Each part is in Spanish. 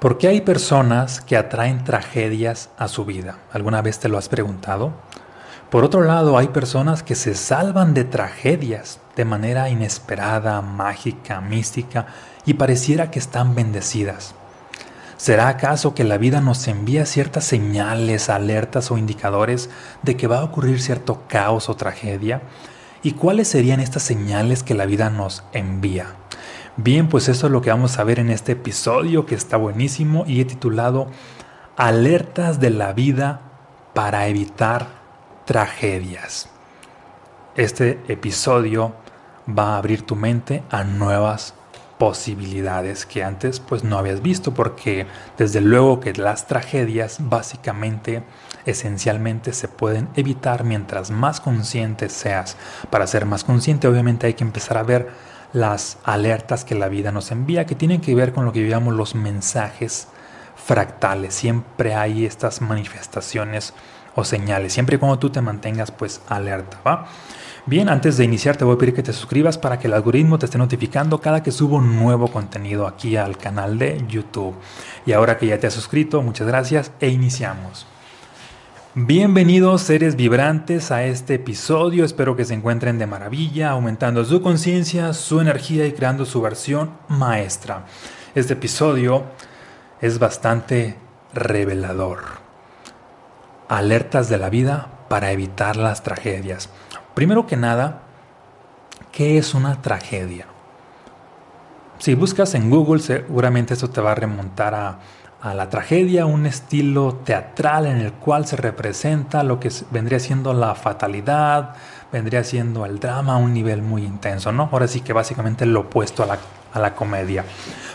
¿Por qué hay personas que atraen tragedias a su vida? ¿Alguna vez te lo has preguntado? Por otro lado, hay personas que se salvan de tragedias de manera inesperada, mágica, mística y pareciera que están bendecidas. ¿Será acaso que la vida nos envía ciertas señales, alertas o indicadores de que va a ocurrir cierto caos o tragedia? ¿Y cuáles serían estas señales que la vida nos envía? Bien, pues eso es lo que vamos a ver en este episodio que está buenísimo y he titulado Alertas de la vida para evitar tragedias. Este episodio va a abrir tu mente a nuevas posibilidades que antes pues no habías visto porque desde luego que las tragedias básicamente esencialmente se pueden evitar mientras más consciente seas. Para ser más consciente obviamente hay que empezar a ver las alertas que la vida nos envía, que tienen que ver con lo que llamamos los mensajes fractales. Siempre hay estas manifestaciones o señales, siempre y cuando tú te mantengas pues alerta, ¿va? Bien, antes de iniciar te voy a pedir que te suscribas para que el algoritmo te esté notificando cada que subo nuevo contenido aquí al canal de YouTube. Y ahora que ya te has suscrito, muchas gracias e iniciamos. Bienvenidos seres vibrantes a este episodio, espero que se encuentren de maravilla, aumentando su conciencia, su energía y creando su versión maestra. Este episodio es bastante revelador. Alertas de la vida para evitar las tragedias. Primero que nada, ¿qué es una tragedia? Si buscas en Google, seguramente esto te va a remontar a a la tragedia, un estilo teatral en el cual se representa lo que vendría siendo la fatalidad, vendría siendo el drama a un nivel muy intenso, ¿no? Ahora sí que básicamente lo opuesto a la, a la comedia.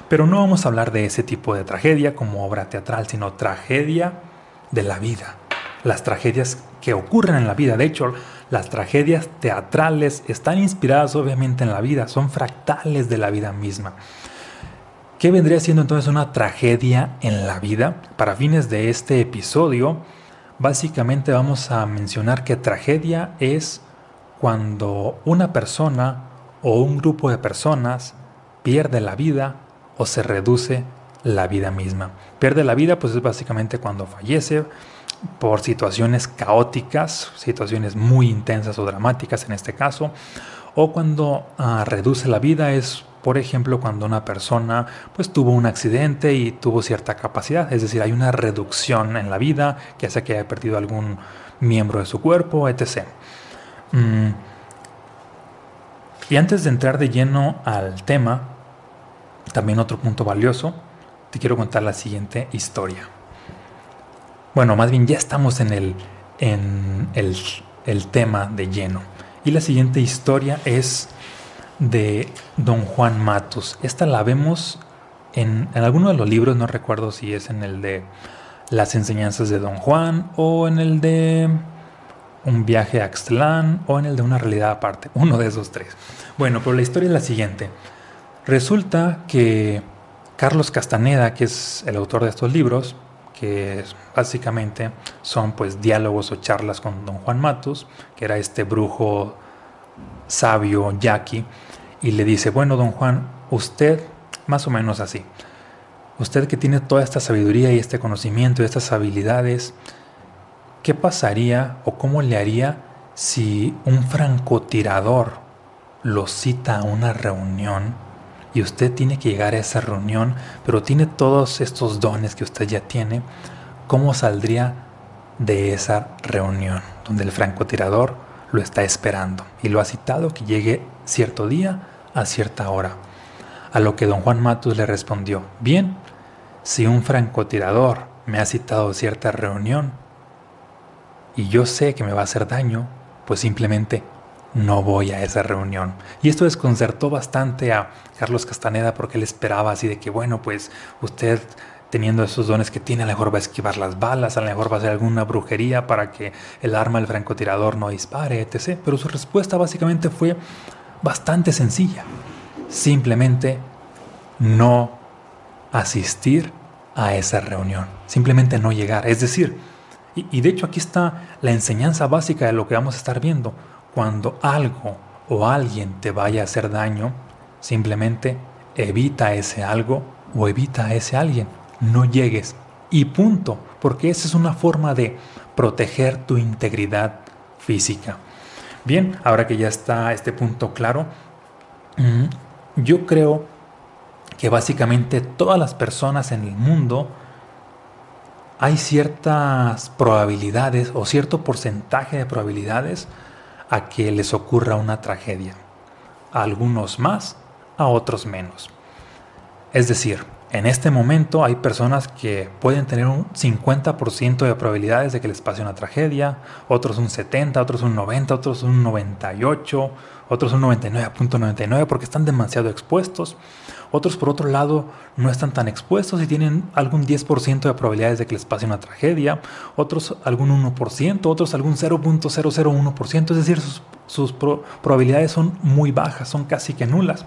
Pero no vamos a hablar de ese tipo de tragedia como obra teatral, sino tragedia de la vida. Las tragedias que ocurren en la vida. De hecho, las tragedias teatrales están inspiradas obviamente en la vida, son fractales de la vida misma. ¿Qué vendría siendo entonces una tragedia en la vida? Para fines de este episodio, básicamente vamos a mencionar que tragedia es cuando una persona o un grupo de personas pierde la vida o se reduce la vida misma. Pierde la vida pues es básicamente cuando fallece por situaciones caóticas, situaciones muy intensas o dramáticas en este caso, o cuando ah, reduce la vida es por ejemplo, cuando una persona pues tuvo un accidente y tuvo cierta capacidad, es decir, hay una reducción en la vida, que hace que haya perdido algún miembro de su cuerpo, etc. Mm. Y antes de entrar de lleno al tema, también otro punto valioso, te quiero contar la siguiente historia. Bueno, más bien ya estamos en el, en el, el tema de lleno. Y la siguiente historia es de Don Juan Matus. Esta la vemos en, en, alguno de los libros, no recuerdo si es en el de Las enseñanzas de Don Juan o en el de Un viaje a Axtlán o en el de Una realidad aparte, uno de esos tres. Bueno, pero la historia es la siguiente. Resulta que Carlos Castaneda, que es el autor de estos libros, que básicamente son pues diálogos o charlas con Don Juan Matus, que era este brujo sabio yaqui, y le dice, bueno, don Juan, usted, más o menos así, usted que tiene toda esta sabiduría y este conocimiento y estas habilidades, ¿qué pasaría o cómo le haría si un francotirador lo cita a una reunión y usted tiene que llegar a esa reunión, pero tiene todos estos dones que usted ya tiene, ¿cómo saldría de esa reunión donde el francotirador lo está esperando y lo ha citado que llegue cierto día a cierta hora. A lo que don Juan Matus le respondió, bien, si un francotirador me ha citado cierta reunión y yo sé que me va a hacer daño, pues simplemente no voy a esa reunión. Y esto desconcertó bastante a Carlos Castaneda porque él esperaba así de que, bueno, pues usted teniendo esos dones que tiene, a lo mejor va a esquivar las balas, a lo mejor va a hacer alguna brujería para que el arma del francotirador no dispare, etc. Pero su respuesta básicamente fue bastante sencilla. Simplemente no asistir a esa reunión. Simplemente no llegar. Es decir, y, de hecho aquí está la enseñanza básica de lo que vamos a estar viendo. Cuando algo o alguien te vaya a hacer daño, simplemente evita ese algo o evita a ese alguien no llegues. Y punto, porque esa es una forma de proteger tu integridad física. Bien, ahora que ya está este punto claro, mm, yo creo que básicamente todas las personas en el mundo hay ciertas probabilidades o cierto porcentaje de probabilidades a que les ocurra una tragedia. A algunos más, a otros menos. Es decir, en este momento hay personas que pueden tener un 50% de probabilidades de que les pase una tragedia, otros un 70, otros un 90, otros un 98, otros un 99.99 porque están demasiado expuestos. Otros por otro lado no están tan expuestos y tienen algún 10% de probabilidades de que les pase una tragedia, otros algún 1%, otros algún 0.001%, es decir, sus, probabilidades son muy bajas, son casi que nulas.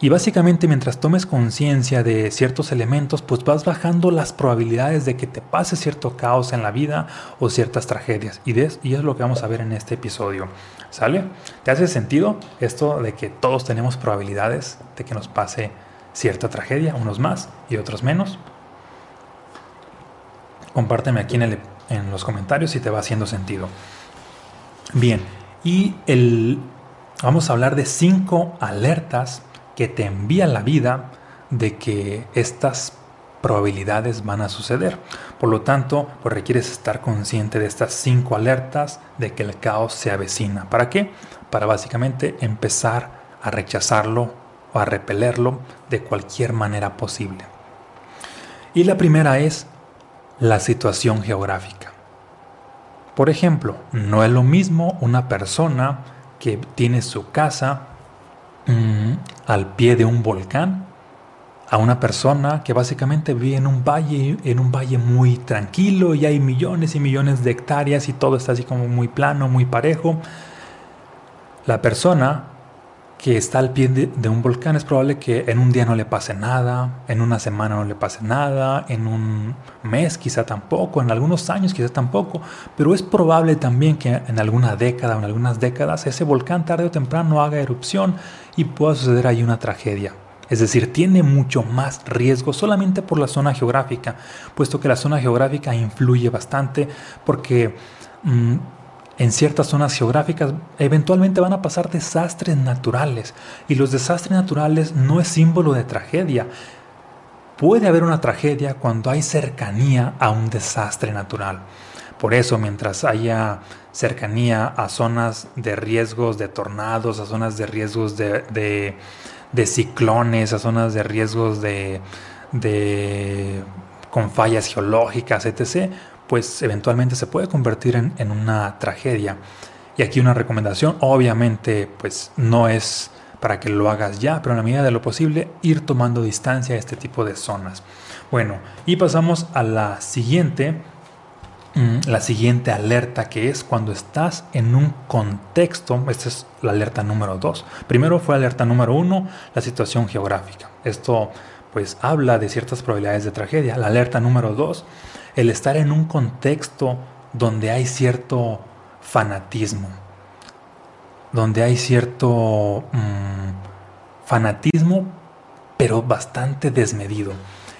Y básicamente mientras tomes conciencia de ciertos elementos, pues vas bajando las probabilidades de que te pase cierto caos en la vida o ciertas tragedias. Y, y es lo que vamos a ver en este episodio. ¿Sale? ¿Te hace sentido esto de que todos tenemos probabilidades de que nos pase cierta tragedia, unos más y otros menos? Compárteme aquí en, en los comentarios si te va haciendo sentido. Bien, y el, vamos a hablar de cinco alertas que te envía la vida de que estas probabilidades van a suceder. Por lo tanto, pues requieres estar consciente de estas cinco alertas de que el caos se avecina. ¿Para qué? Para básicamente empezar a rechazarlo o a repelerlo de cualquier manera posible. Y la primera es la situación geográfica. Por ejemplo, no es lo mismo una persona que tiene su casa Al pie de un volcán a una persona que básicamente vive en un valle, en un valle muy tranquilo y hay millones y millones de hectáreas y todo está así como muy plano, muy parejo. La persona que está al pie de, un volcán es probable que en un día no le pase nada, en una semana no le pase nada, en un mes quizá tampoco, en algunos años quizá tampoco, pero es probable también que en alguna década o en algunas décadas ese volcán tarde o temprano haga erupción y pueda suceder ahí una tragedia. Es decir, tiene mucho más riesgo solamente por la zona geográfica, puesto que la zona geográfica influye bastante porque... Mm, en ciertas zonas geográficas eventualmente van a pasar desastres naturales y los desastres naturales no es símbolo de tragedia. Puede haber una tragedia cuando hay cercanía a un desastre natural. Por eso, mientras haya cercanía a zonas de riesgos de tornados, a zonas de riesgos de, ciclones, a zonas de riesgos de, de con fallas geológicas, etc., pues eventualmente se puede convertir en, una tragedia. Y aquí una recomendación, obviamente, pues no es para que lo hagas ya, pero en la medida de lo posible ir tomando distancia a este tipo de zonas. Bueno, y pasamos a la siguiente, mm, la siguiente alerta que es cuando estás en un contexto, esta es la alerta número 2. Primero fue alerta número 1, la situación geográfica. Esto pues habla de ciertas probabilidades de tragedia. La alerta número 2 el estar en un contexto donde hay cierto fanatismo, donde hay cierto mm, fanatismo, pero bastante desmedido.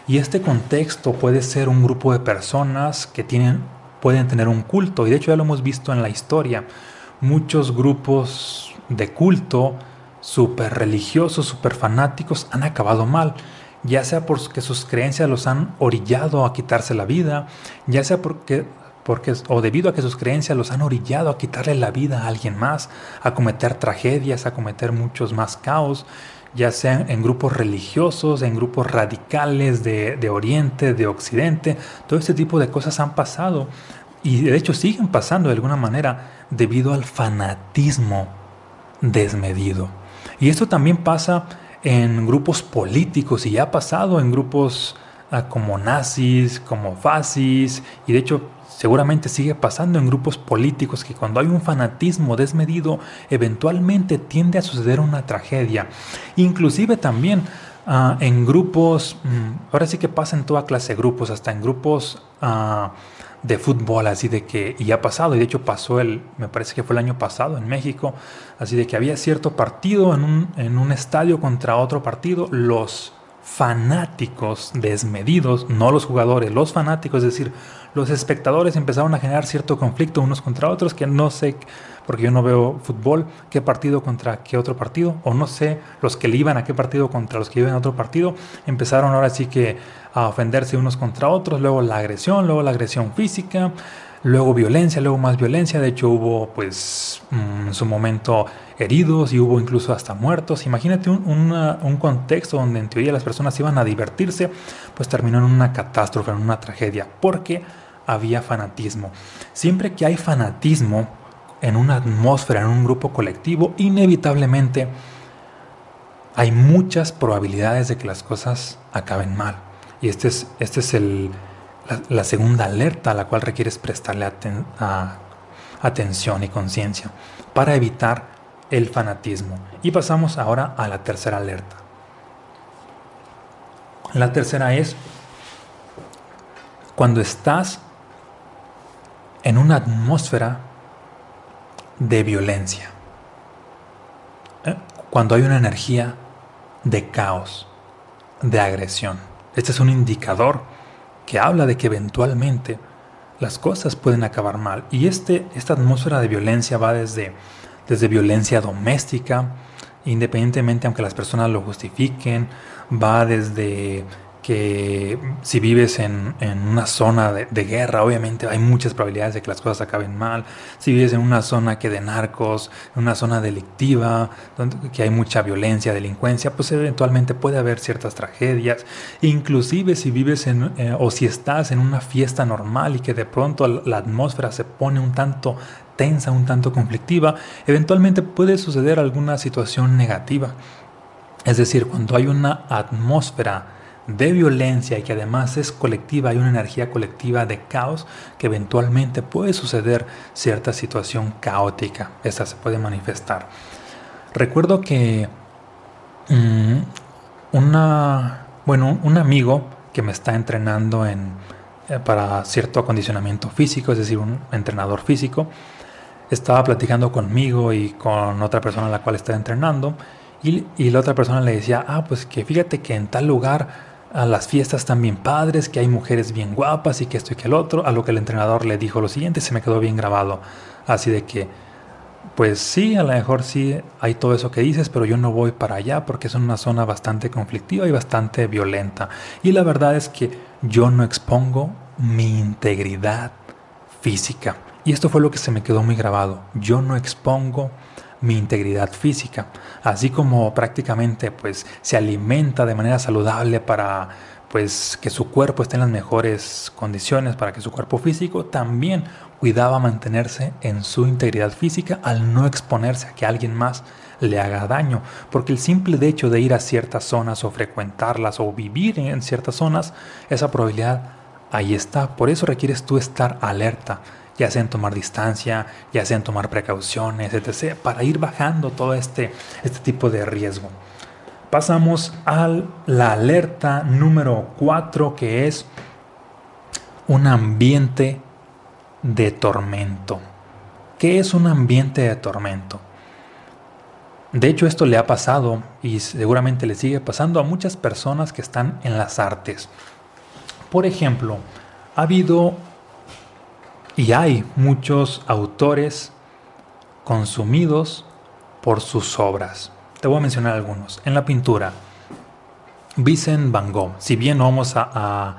Y este contexto puede ser un grupo de personas que tienen, pueden tener un culto, y de hecho ya lo hemos visto en la historia. Muchos grupos de culto, súper religiosos, súper fanáticos, han acabado mal ya sea porque sus creencias los han orillado a quitarse la vida, ya sea porque, porque o debido a que sus creencias los han orillado a quitarle la vida a alguien más, a cometer tragedias, a cometer muchos más caos, ya sean en grupos religiosos, en grupos radicales de, de Oriente, de Occidente, todo este tipo de cosas han pasado y de hecho siguen pasando de alguna manera debido al fanatismo desmedido. Y esto también pasa en grupos políticos y ya ha pasado en grupos ah, como nazis, como fascis y de hecho seguramente sigue pasando en grupos políticos que cuando hay un fanatismo desmedido eventualmente tiende a suceder una tragedia. Inclusive también ah, en grupos, mm, ahora sí que pasa en toda clase de grupos, hasta en grupos... Uh, de fútbol, así de que, y ha pasado, y de hecho pasó el, me parece que fue el año pasado en México, así de que había cierto partido en un, en un estadio contra otro partido, los fanáticos desmedidos, no los jugadores, los fanáticos, es decir, los espectadores empezaron a generar cierto conflicto unos contra otros, que no sé, porque yo no veo fútbol, qué partido contra qué otro partido, o no sé, los que le iban a qué partido contra los que iban a otro partido, empezaron ahora sí que a ofenderse unos contra otros, luego la agresión, luego la agresión física, luego violencia, luego más violencia, de hecho hubo pues mm, en su momento heridos y hubo incluso hasta muertos. Imagínate un, un, contexto donde en teoría las personas iban a divertirse, pues terminó en una catástrofe, en una tragedia, porque había fanatismo. Siempre que hay fanatismo en una atmósfera, en un grupo colectivo, inevitablemente hay muchas probabilidades de que las cosas acaben mal. Y este es, este es el, la, segunda alerta a la cual requieres prestarle atención y conciencia para evitar el fanatismo. Y pasamos ahora a la tercera alerta. La tercera es cuando estás en una atmósfera de violencia, ¿eh? cuando hay una energía de caos, de agresión. Este es un indicador que habla de que eventualmente las cosas pueden acabar mal. Y este, esta atmósfera de violencia va desde, desde violencia doméstica, independientemente aunque las personas lo justifiquen, va desde que si vives en, una zona de, guerra, obviamente hay muchas probabilidades de que las cosas acaben mal. Si vives en una zona que de narcos, en una zona delictiva, donde que hay mucha violencia, delincuencia, pues eventualmente puede haber ciertas tragedias. Inclusive si vives en, eh, o si estás en una fiesta normal y que de pronto la atmósfera se pone un tanto tensa, un tanto conflictiva, eventualmente puede suceder alguna situación negativa. Es decir, cuando hay una atmósfera de violencia y que además es colectiva, hay una energía colectiva de caos que eventualmente puede suceder cierta situación caótica. Esta se puede manifestar. Recuerdo que mm, una, bueno, un amigo que me está entrenando en, eh, para cierto acondicionamiento físico, es decir, un entrenador físico, estaba platicando conmigo y con otra persona a la cual estaba entrenando y, y la otra persona le decía, ah, pues que fíjate que en tal lugar a las fiestas también padres, que hay mujeres bien guapas y que esto y que el otro, a lo que el entrenador le dijo lo siguiente, se me quedó bien grabado. Así de que, pues sí, a lo mejor sí hay todo eso que dices, pero yo no voy para allá porque es una zona bastante conflictiva y bastante violenta. Y la verdad es que yo no expongo mi integridad física. Y esto fue lo que se me quedó muy grabado. Yo no expongo mi integridad física, así como prácticamente pues se alimenta de manera saludable para pues que su cuerpo esté en las mejores condiciones para que su cuerpo físico también cuidaba mantenerse en su integridad física al no exponerse a que alguien más le haga daño, porque el simple hecho de ir a ciertas zonas o frecuentarlas o vivir en ciertas zonas, esa probabilidad ahí está, por eso requieres tú estar alerta, ya sea en tomar distancia, ya sea tomar precauciones, etc., para ir bajando todo este, este tipo de riesgo. Pasamos a la alerta número 4, que es un ambiente de tormento. ¿Qué es un ambiente de tormento? De hecho, esto le ha pasado y seguramente le sigue pasando a muchas personas que están en las artes. Por ejemplo, ha habido y hay muchos autores consumidos por sus obras. Te voy a mencionar algunos. En la pintura, Vincent Van Gogh, si bien no vamos a,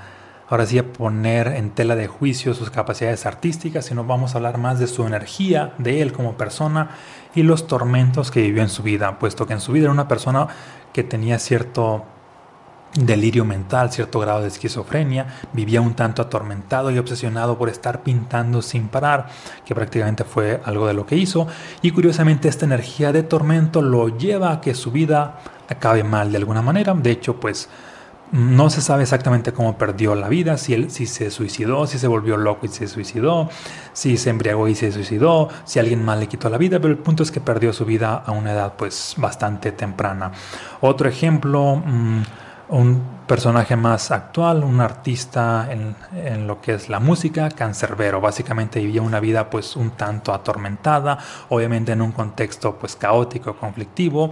ahora sí a poner en tela de juicio sus capacidades artísticas, sino vamos a hablar más de su energía, de él como persona y los tormentos que vivió en su vida, puesto que en su vida era una persona que tenía cierto delirio mental, cierto grado de esquizofrenia, vivía un tanto atormentado y obsesionado por estar pintando sin parar, que prácticamente fue algo de lo que hizo, y curiosamente esta energía de tormento lo lleva a que su vida acabe mal de alguna manera, de hecho pues no se sabe exactamente cómo perdió la vida, si él si se suicidó, si se volvió loco y se suicidó, si se embriagó y se suicidó, si alguien mal le quitó la vida, pero el punto es que perdió su vida a una edad pues bastante temprana. Otro ejemplo, mm, un personaje más actual, un artista en, lo que es la música, cancerbero. Básicamente vivía una vida pues un tanto atormentada, obviamente en un contexto pues caótico, conflictivo,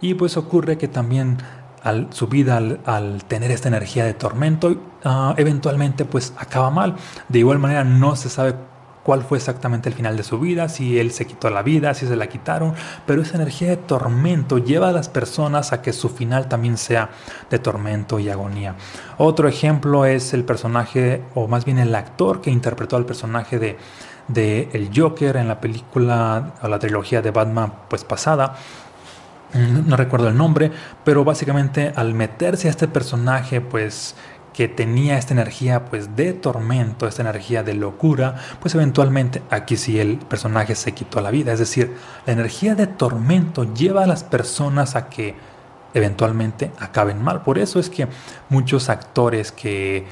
y pues ocurre que también al, su vida al, tener esta energía de tormento, uh, eventualmente pues acaba mal. De igual manera no se sabe cuál fue exactamente el final de su vida, si él se quitó la vida, si se la quitaron, pero esa energía de tormento lleva a las personas a que su final también sea de tormento y agonía. Otro ejemplo es el personaje, o más bien el actor que interpretó al personaje de, de el Joker en la película o la trilogía de Batman pues pasada no recuerdo el nombre, pero básicamente al meterse a este personaje, pues que tenía esta energía pues de tormento, esta energía de locura, pues eventualmente aquí sí el personaje se quitó la vida. Es decir, la energía de tormento lleva a las personas a que eventualmente acaben mal. Por eso es que muchos actores que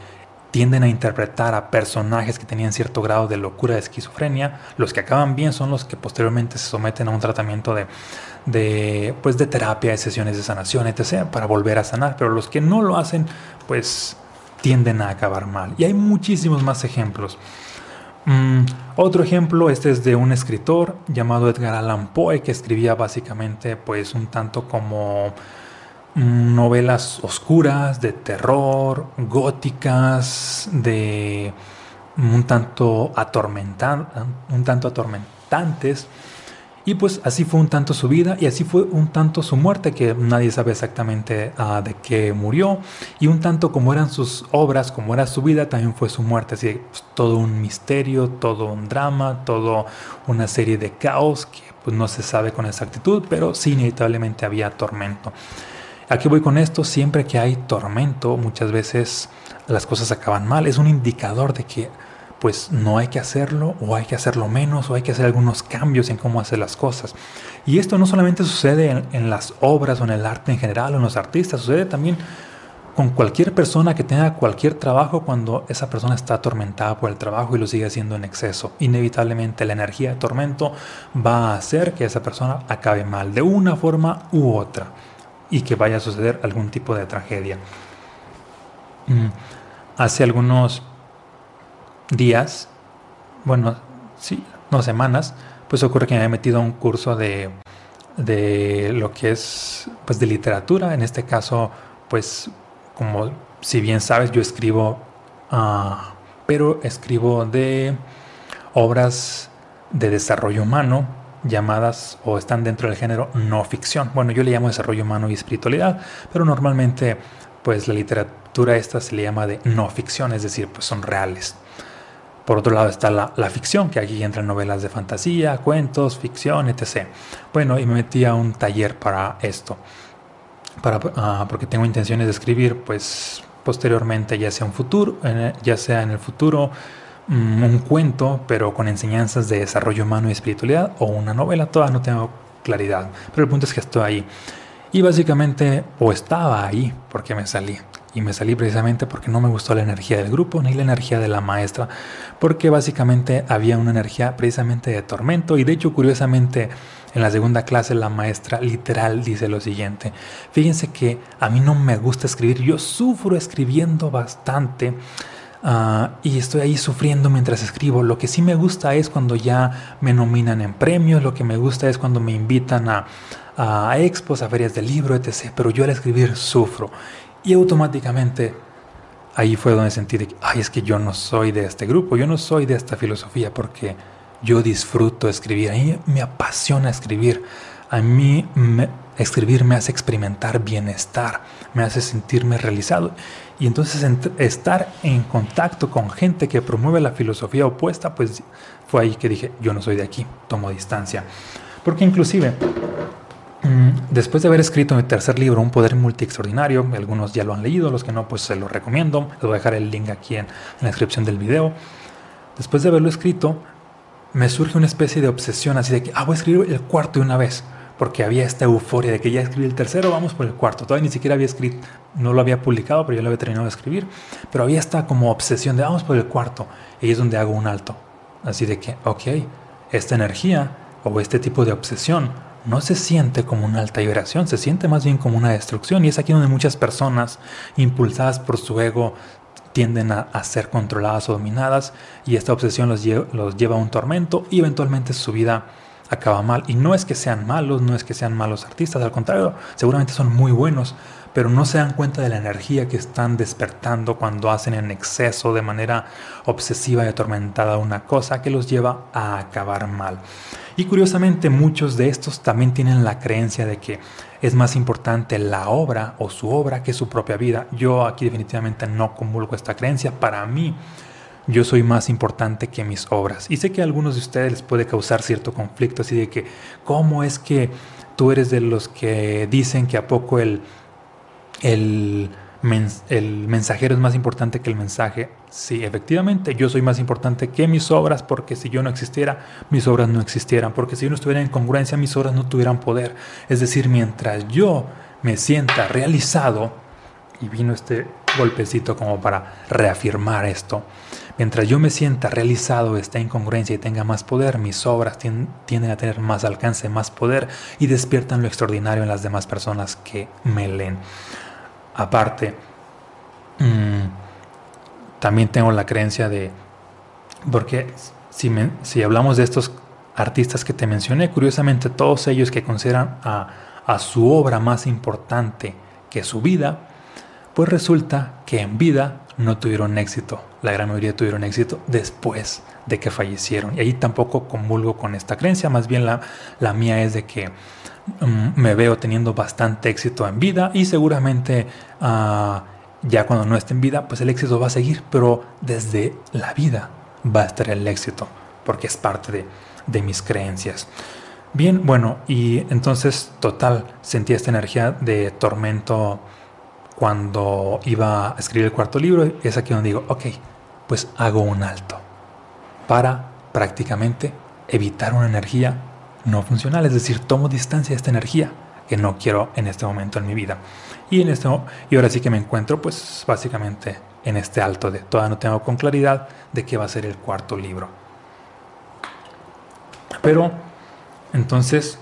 tienden a interpretar a personajes que tenían cierto grado de locura, de esquizofrenia, los que acaban bien son los que posteriormente se someten a un tratamiento de, de, pues de terapia, de sesiones de sanación, etc., para volver a sanar. Pero los que no lo hacen, pues tienden a acabar mal. Y hay muchísimos más ejemplos. Mm, otro ejemplo, este es de un escritor llamado Edgar Allan Poe, que escribía básicamente pues un tanto como mm, novelas oscuras, de terror, góticas, de un tanto, un tanto atormentantes. Y pues así fue un tanto su vida y así fue un tanto su muerte, que nadie sabe exactamente ah, de qué murió. Y un tanto como eran sus obras, como era su vida, también fue su muerte. Así pues, todo un misterio, todo un drama, todo una serie de caos que pues no se sabe con exactitud, pero sí inevitablemente había tormento. Aquí voy con esto, siempre que hay tormento, muchas veces las cosas acaban mal. Es un indicador de que pues no hay que hacerlo o hay que hacerlo menos o hay que hacer algunos cambios en cómo hacer las cosas. Y esto no solamente sucede en, las obras o en el arte en general o en los artistas, sucede también con cualquier persona que tenga cualquier trabajo cuando esa persona está atormentada por el trabajo y lo sigue haciendo en exceso. Inevitablemente la energía de tormento va a hacer que esa persona acabe mal de una forma u otra y que vaya a suceder algún tipo de tragedia. Mm, hace algunos días, bueno, sí, no semanas, pues ocurre que me he metido a un curso de, de lo que es, pues de literatura. En este caso, pues como si bien sabes, yo escribo, uh, pero escribo de obras de desarrollo humano llamadas o están dentro del género no ficción. Bueno, yo le llamo desarrollo humano y espiritualidad, pero normalmente pues la literatura esta se le llama de no ficción, es decir, pues son reales. Por otro lado está la, ficción, que aquí entran novelas de fantasía, cuentos, ficción, etc. Bueno, y me metí a un taller para esto, para, ah, porque tengo intenciones de escribir, pues posteriormente, ya sea un futuro, ya sea en el futuro, mm, un cuento, pero con enseñanzas de desarrollo humano y espiritualidad, o una novela, toda no tengo claridad. Pero el punto es que estoy ahí. Y básicamente, o estaba ahí, porque me salí y me salí precisamente porque no me gustó la energía del grupo ni la energía de la maestra, porque básicamente había una energía precisamente de tormento y de hecho curiosamente en la segunda clase la maestra literal dice lo siguiente, fíjense que a mí no me gusta escribir, yo sufro escribiendo bastante. Ah, y estoy ahí sufriendo mientras escribo. Lo que sí me gusta es cuando ya me nominan en premios, lo que me gusta es cuando me invitan a, a expos, a ferias de libro, etc. Pero yo al escribir sufro. Y automáticamente ahí fue donde sentí que, ay, es que yo no soy de este grupo, yo no soy de esta filosofía porque yo disfruto escribir, a mí me apasiona escribir, a mí escribir me hace experimentar bienestar, me hace sentirme realizado. Y entonces estar en contacto con gente que promueve la filosofía opuesta, pues fue ahí que dije, yo no soy de aquí, tomo distancia. Porque inclusive Mm, después de haber escrito mi tercer libro, Un Poder Multi Extraordinario, algunos ya lo han leído, los que no, pues se lo recomiendo. Les voy a dejar el link aquí en, la descripción del video. Después de haberlo escrito, me surge una especie de obsesión así de que, ah, voy a escribir el cuarto de una vez, porque había esta euforia de que ya escribí el tercero, vamos por el cuarto. Todavía ni siquiera había escrito, no lo había publicado, pero ya lo había terminado de escribir. Pero había esta como obsesión de, vamos por el cuarto, y es donde hago un alto. Así de que, ok, esta energía o este tipo de obsesión no se siente como una alta vibración, se siente más bien como una destrucción. Y es aquí donde muchas personas, impulsadas por su ego, tienden a, ser controladas o dominadas y esta obsesión los, los lleva a un tormento y eventualmente su vida acaba mal. Y no es que sean malos, no es que sean malos artistas, al contrario, seguramente son muy buenos, pero no se dan cuenta de la energía que están despertando cuando hacen en exceso de manera obsesiva y atormentada una cosa que los lleva a acabar mal. Y curiosamente muchos de estos también tienen la creencia de que es más importante la obra o su obra que su propia vida. Yo aquí definitivamente no comulgo esta creencia. Para mí, yo soy más importante que mis obras. Y sé que a algunos de ustedes les puede causar cierto conflicto, así de que, ¿cómo es que tú eres de los que dicen que a poco el, el, el mensajero es más importante que el mensaje? Sí, efectivamente, yo soy más importante que mis obras porque si yo no existiera, mis obras no existieran, porque si yo no estuviera en congruencia, mis obras no tuvieran poder. Es decir, mientras yo me sienta realizado, y vino este golpecito como para reafirmar esto, Mientras yo me sienta realizado, esta incongruencia y tenga más poder, mis obras tienden a tener más alcance, más poder y despiertan lo extraordinario en las demás personas que me leen. Aparte, mm, también tengo la creencia de, porque si, si hablamos de estos artistas que te mencioné, curiosamente todos ellos que consideran a, a su obra más importante que su vida, pues resulta que en vida no tuvieron éxito. La gran mayoría tuvieron éxito después de que fallecieron. Y ahí tampoco comulgo con esta creencia, más bien la, la mía es de que mm, me veo teniendo bastante éxito en vida y seguramente ah, ya cuando no esté en vida, pues el éxito va a seguir, pero desde la vida va a estar el éxito, porque es parte de, de mis creencias. Bien, bueno, y entonces total, sentí esta energía de tormento cuando iba a escribir el cuarto libro, es aquí donde digo, ok, pues hago un alto para prácticamente evitar una energía no funcional, es decir, tomo distancia de esta energía que no quiero en este momento en mi vida. Y, en este, y ahora sí que me encuentro pues básicamente en este alto de todavía no tengo con claridad de qué va a ser el cuarto libro. Pero entonces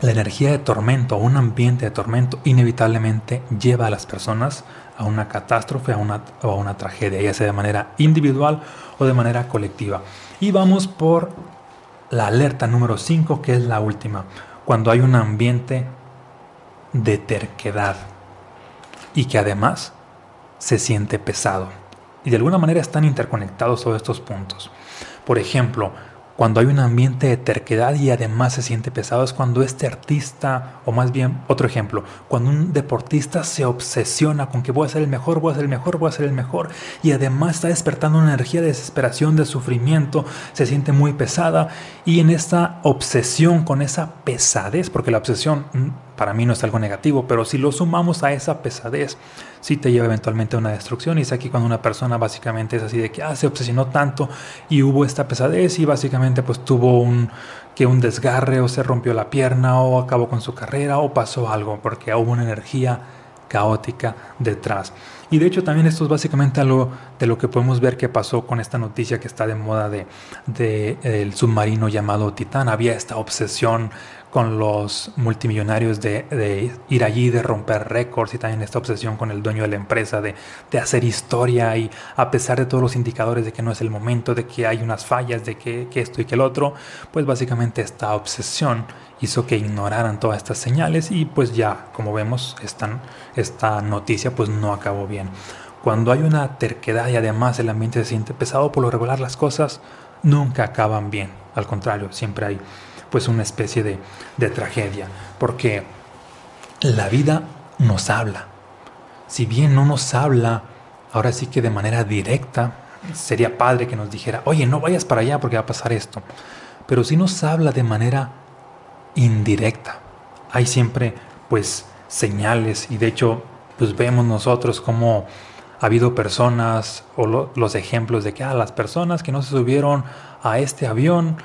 la energía de tormento o un ambiente de tormento inevitablemente lleva a las personas a una catástrofe a una, o a una tragedia, ya sea de manera individual o de manera colectiva. Y vamos por la alerta número 5, que es la última, cuando hay un ambiente de terquedad y que además se siente pesado. Y de alguna manera están interconectados todos estos puntos. Por ejemplo, cuando hay un ambiente de terquedad y además se siente pesado es cuando este artista, o más bien otro ejemplo, cuando un deportista se obsesiona con que voy a ser el mejor, voy a ser el mejor, voy a ser el mejor, y además está despertando una energía de desesperación, de sufrimiento, se siente muy pesada, y en esta obsesión con esa pesadez, porque la obsesión mm, para mí no es algo negativo, pero si lo sumamos a esa pesadez, sí te lleva eventualmente a una destrucción. Y es aquí cuando una persona básicamente es así de que ah, se obsesionó tanto y hubo esta pesadez y básicamente pues tuvo un que un desgarre o se rompió la pierna o acabó con su carrera o pasó algo porque hubo una energía caótica detrás. Y de hecho también esto es básicamente algo de lo que podemos ver que pasó con esta noticia que está de moda de, de el submarino llamado Titán. Había esta obsesión con los multimillonarios de, ir allí, de romper récords y también esta obsesión con el dueño de la empresa de, hacer historia y a pesar de todos los indicadores de que no es el momento, de que hay unas fallas, de que, esto y que el otro, pues básicamente esta obsesión hizo que ignoraran todas estas señales y pues ya, como vemos, esta, esta noticia pues no acabó bien. Cuando hay una terquedad y además el ambiente se siente pesado, por lo regular las cosas nunca acaban bien. Al contrario, siempre hay pues una especie de, de tragedia, porque la vida nos habla. Si bien no nos habla, ahora sí que de manera directa, sería padre que nos dijera, oye, no vayas para allá porque va a pasar esto. Pero si nos habla de manera indirecta. Hay siempre pues señales y de hecho pues vemos nosotros cómo ha habido personas o los ejemplos de que ah, las personas que no se subieron a este avión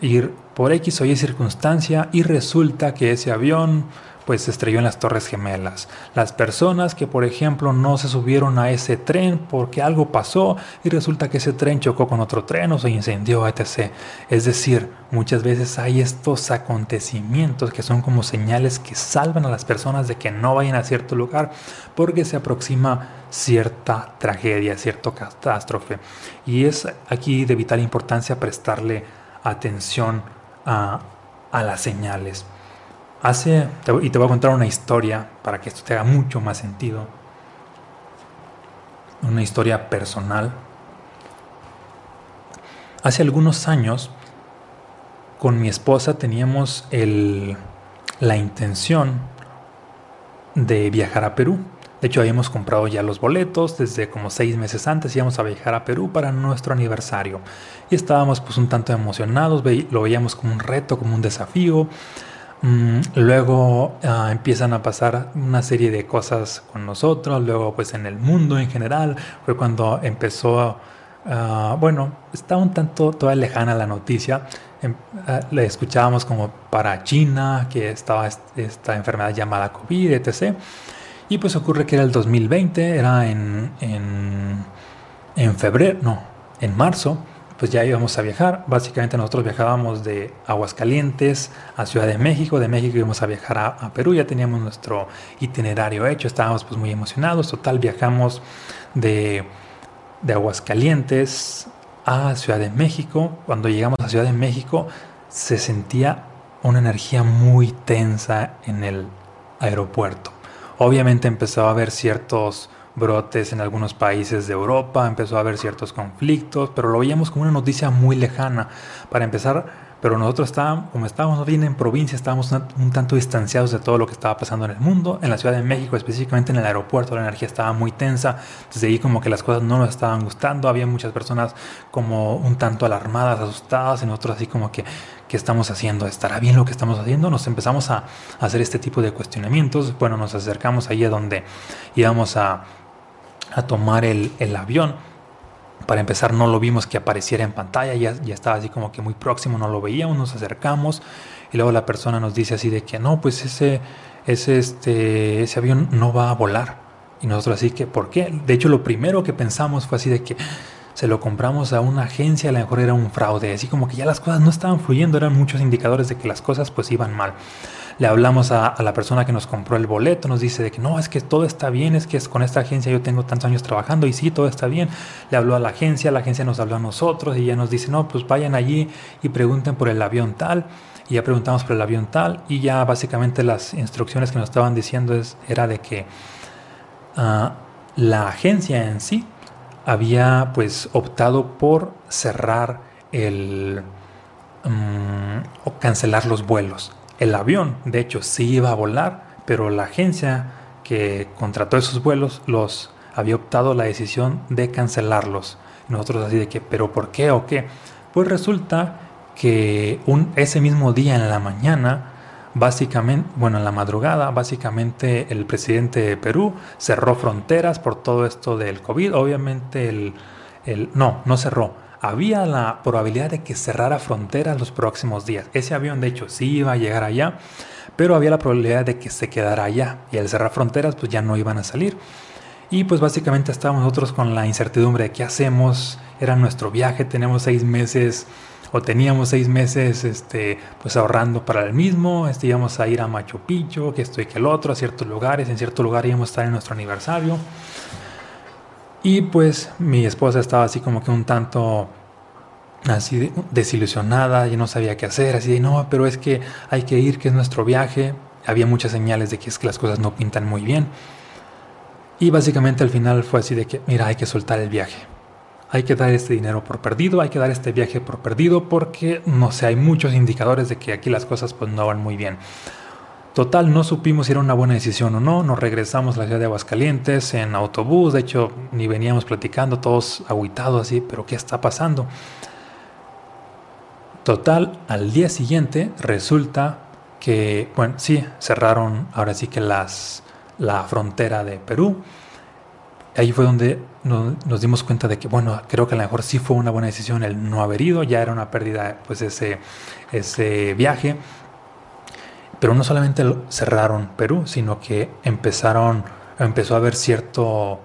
ir por X o Y circunstancia y resulta que ese avión pues se estrelló en las Torres Gemelas. Las personas que por ejemplo no se subieron a ese tren porque algo pasó y resulta que ese tren chocó con otro tren o se incendió, etc. Es decir, muchas veces hay estos acontecimientos que son como señales que salvan a las personas de que no vayan a cierto lugar porque se aproxima cierta tragedia, cierta catástrofe. Y es aquí de vital importancia prestarle atención a, las señales. hace, y te voy a contar una historia para que esto te haga mucho más sentido, una historia personal. Hace algunos años, con mi esposa teníamos el, la intención de viajar a Perú. De hecho, habíamos comprado ya los boletos desde como seis meses antes. Íbamos a viajar a Perú para nuestro aniversario. Y estábamos pues un tanto emocionados, lo veíamos como un reto, como un desafío. Mm, luego ah, empiezan a pasar una serie de cosas con nosotros. Luego pues en el mundo en general fue cuando empezó, uh, bueno, estaba un tanto lejana la noticia. Em, ah, le escuchábamos como para China, que estaba esta enfermedad llamada COVID, etc. Y pues ocurre que era el 2020, era en, en, en febrero, no, en marzo, pues ya íbamos a viajar. Básicamente nosotros viajábamos de Aguascalientes a Ciudad de México, de México íbamos a viajar a, Perú, ya teníamos nuestro itinerario hecho, estábamos pues muy emocionados. Total, viajamos de, de Aguascalientes a Ciudad de México. Cuando llegamos a Ciudad de México se sentía una energía muy tensa en el aeropuerto. Obviamente empezó a haber ciertos brotes en algunos países de Europa, empezó a haber ciertos conflictos, pero lo veíamos como una noticia muy lejana. Para empezar, pero nosotros estábamos, como estábamos bien en provincia, estábamos un, tanto distanciados de todo lo que estaba pasando en el mundo. En la Ciudad de México, específicamente en el aeropuerto, la energía estaba muy tensa. Desde ahí como que las cosas no nos estaban gustando. Había muchas personas como un tanto alarmadas, asustadas, y nosotros así como que, ¿qué estamos haciendo? ¿Estará bien lo que estamos haciendo? Nos empezamos a, hacer este tipo de cuestionamientos. Bueno, nos acercamos ahí a donde íbamos a, tomar el avión para empezar, no lo vimos que apareciera en pantalla, ya, ya estaba así como que muy próximo, no lo veíamos, nos acercamos y luego la persona nos dice así de que no, pues ese, ese, este, ese avión no va a volar. Y nosotros así que, ¿por qué? De hecho, lo primero que pensamos fue así de que se lo compramos a una agencia, a lo mejor era un fraude, así como que ya las cosas no estaban fluyendo, eran muchos indicadores de que las cosas pues iban mal le hablamos a, la persona que nos compró el boleto, nos dice de que no, es que todo está bien, es que es con esta agencia yo tengo tantos años trabajando y sí, todo está bien. Le habló a la agencia, la agencia nos habló a nosotros y ya nos dice, no, pues vayan allí y pregunten por el avión tal. Y ya preguntamos por el avión tal y ya básicamente las instrucciones que nos estaban diciendo es, era de que ah, la agencia en sí había pues optado por cerrar el mm, o cancelar los vuelos. El avión, de hecho, sí iba a volar, pero la agencia que contrató esos vuelos los había optado la decisión de cancelarlos. Nosotros así de que, pero ¿por qué o qué? Pues resulta que ese mismo día en la mañana, básicamente, bueno, en la madrugada, básicamente el presidente de Perú cerró fronteras por todo esto del COVID. Obviamente el, el no, no cerró había la probabilidad de que cerrara fronteras los próximos días. Ese avión, de hecho, sí iba a llegar allá, pero había la probabilidad de que se quedara allá. Y al cerrar fronteras, pues ya no iban a salir. Y pues básicamente estábamos nosotros con la incertidumbre de qué hacemos. Era nuestro viaje, tenemos seis meses o teníamos seis meses este, pues ahorrando para el mismo, este, íbamos a ir a Machu Picchu, que esto y que el otro, a ciertos lugares, en cierto lugar íbamos a estar en nuestro aniversario. Y pues mi esposa estaba así como que un tanto así desilusionada, y no sabía qué hacer, así de no, pero es que hay que ir, que es nuestro viaje. Había muchas señales de que es que las cosas no pintan muy bien. Y básicamente al final fue así de que, mira, hay que soltar el viaje. Hay que dar este dinero por perdido, hay que dar este viaje por perdido porque, no sé, hay muchos indicadores de que aquí las cosas pues no van muy bien. Total, no supimos si era una buena decisión o no. Nos regresamos a la ciudad de Aguascalientes en autobús. De hecho, ni veníamos platicando, todos aguitados así, pero ¿qué está pasando? Total, al día siguiente resulta que, bueno, sí, cerraron ahora sí que las, la frontera de Perú. Ahí fue donde nos, dimos cuenta de que, bueno, creo que a lo mejor sí fue una buena decisión el no haber ido. Ya era una pérdida, pues, ese, ese viaje pero no solamente cerraron Perú, sino que empezaron, empezó a haber cierto,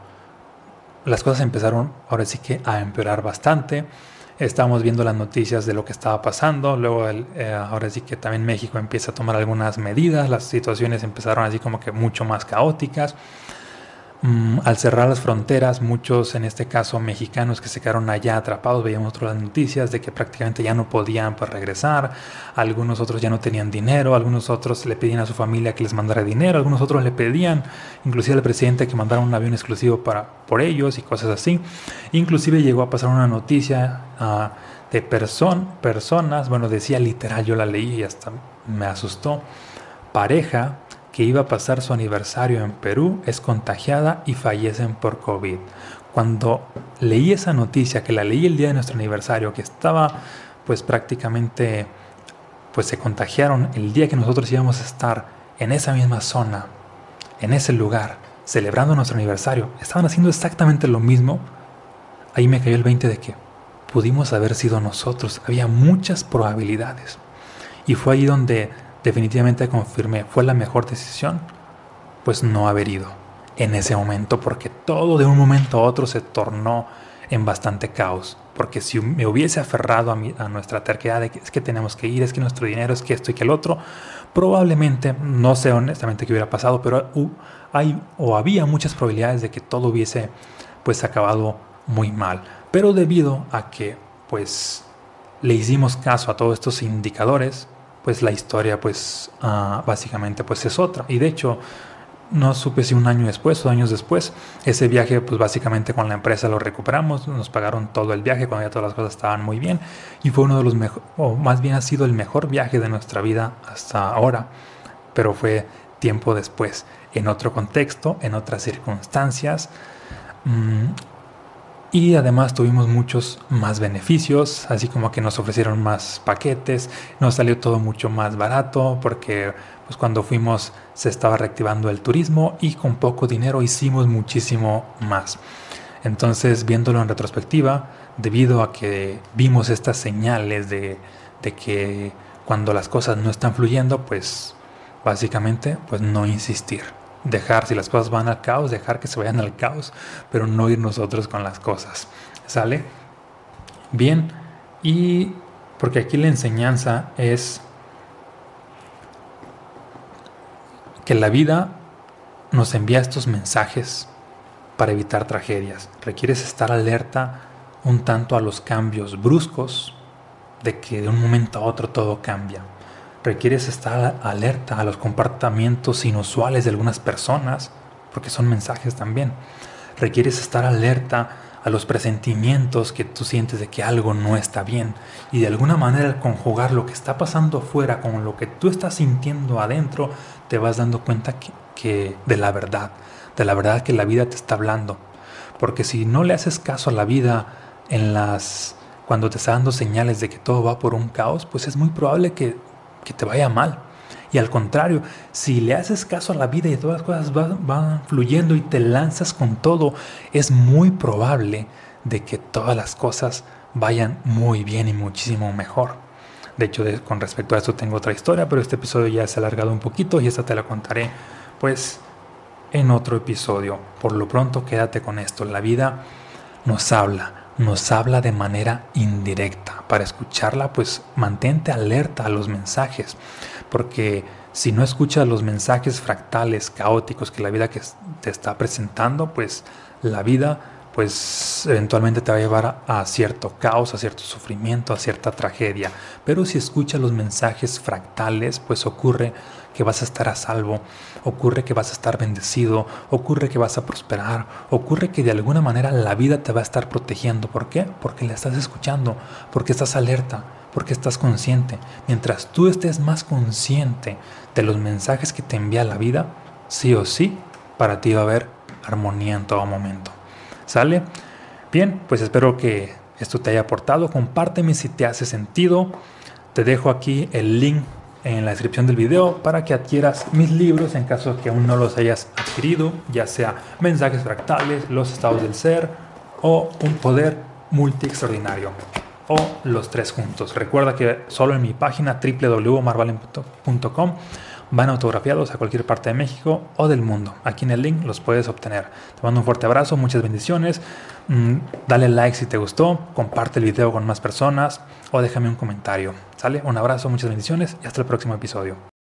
las cosas empezaron ahora sí que a empeorar bastante. Estábamos viendo las noticias de lo que estaba pasando, luego eh, ahora sí que también México empieza a tomar algunas medidas, las situaciones empezaron así como que mucho más caóticas. Mm, al cerrar las fronteras, muchos, en este caso mexicanos que se quedaron allá atrapados, veíamos otras noticias de que prácticamente ya no podían pues, regresar, algunos otros ya no tenían dinero, algunos otros le pedían a su familia que les mandara dinero, algunos otros le pedían inclusive al presidente que mandara un avión exclusivo para, por ellos y cosas así. Inclusive llegó a pasar una noticia uh, de person, personas, bueno, decía literal, yo la leí y hasta me asustó, pareja que iba a pasar su aniversario en Perú es contagiada y fallecen por COVID. Cuando leí esa noticia, que la leí el día de nuestro aniversario, que estaba pues prácticamente, pues se contagiaron el día que nosotros íbamos a estar en esa misma zona, en ese lugar, celebrando nuestro aniversario, estaban haciendo exactamente lo mismo, ahí me cayó el 20 de que pudimos haber sido nosotros, había muchas probabilidades. Y fue ahí donde definitivamente confirmé, ¿fue la mejor decisión? Pues no haber ido en ese momento, porque todo de un momento a otro se tornó en bastante caos. Porque si me hubiese aferrado a, a nuestra terquedad de que es que tenemos que ir, es que nuestro dinero, es que esto y que el otro, probablemente, no sé honestamente qué hubiera pasado, pero hay o había muchas probabilidades de que todo hubiese pues acabado muy mal. Pero debido a que pues le hicimos caso a todos estos indicadores, pues la historia pues uh, básicamente pues es otra. Y de hecho, no supe si un año después o años después, ese viaje pues básicamente con la empresa lo recuperamos, nos pagaron todo el viaje cuando ya todas las cosas estaban muy bien y fue uno de los mejores, o más bien ha sido el mejor viaje de nuestra vida hasta ahora, pero fue tiempo después, en otro contexto, en otras circunstancias. Mmm, y además tuvimos muchos más beneficios, así como que nos ofrecieron más paquetes, nos salió todo mucho más barato porque pues cuando fuimos se estaba reactivando el turismo y con poco dinero hicimos muchísimo más. Entonces, viéndolo en retrospectiva, debido a que vimos estas señales de, de que cuando las cosas no están fluyendo, pues básicamente pues no insistir dejar, si las cosas van al caos, dejar que se vayan al caos, pero no ir nosotros con las cosas. ¿Sale? Bien, y porque aquí la enseñanza es que la vida nos envía estos mensajes para evitar tragedias. Requieres estar alerta un tanto a los cambios bruscos de que de un momento a otro todo cambia requieres estar alerta a los comportamientos inusuales de algunas personas, porque son mensajes también. Requieres estar alerta a los presentimientos que tú sientes de que algo no está bien y de alguna manera conjugar lo que está pasando afuera con lo que tú estás sintiendo adentro, te vas dando cuenta que, que de la verdad, de la verdad que la vida te está hablando. Porque si no le haces caso a la vida en las cuando te está dando señales de que todo va por un caos, pues es muy probable que que te vaya mal. Y al contrario, si le haces caso a la vida y todas las cosas van, fluyendo y te lanzas con todo, es muy probable de que todas las cosas vayan muy bien y muchísimo mejor. De hecho, con respecto a esto tengo otra historia, pero este episodio ya se ha alargado un poquito y esta te la contaré pues en otro episodio. Por lo pronto, quédate con esto. La vida nos habla, nos habla de manera indirecta. Para escucharla, pues mantente alerta a los mensajes, porque si no escuchas los mensajes fractales, caóticos que la vida te está presentando, pues la vida pues eventualmente te va a llevar a, cierto caos, a cierto sufrimiento, a cierta tragedia. Pero si escuchas los mensajes fractales, pues ocurre que vas a estar a salvo, ocurre que vas a estar bendecido, ocurre que vas a prosperar, ocurre que de alguna manera la vida te va a estar protegiendo. ¿Por qué? Porque la estás escuchando, porque estás alerta, porque estás consciente. Mientras tú estés más consciente de los mensajes que te envía la vida, sí o sí, para ti va a haber armonía en todo momento. ¿Sale? Bien, pues espero que esto te haya aportado. Compárteme si te hace sentido. Te dejo aquí el link en la descripción del video para que adquieras mis libros en caso que aún no los hayas adquirido, ya sea mensajes fractales, los estados del ser o un poder multi extraordinario o los tres juntos. Recuerda que solo en mi página www.marvalen.com van autografiados a cualquier parte de México o del mundo. Aquí en el link los puedes obtener. Te mando un fuerte abrazo, muchas bendiciones. Mm, dale like si te gustó, comparte el video con más personas o déjame un comentario. ¿Sale? Un abrazo, muchas bendiciones y hasta el próximo episodio.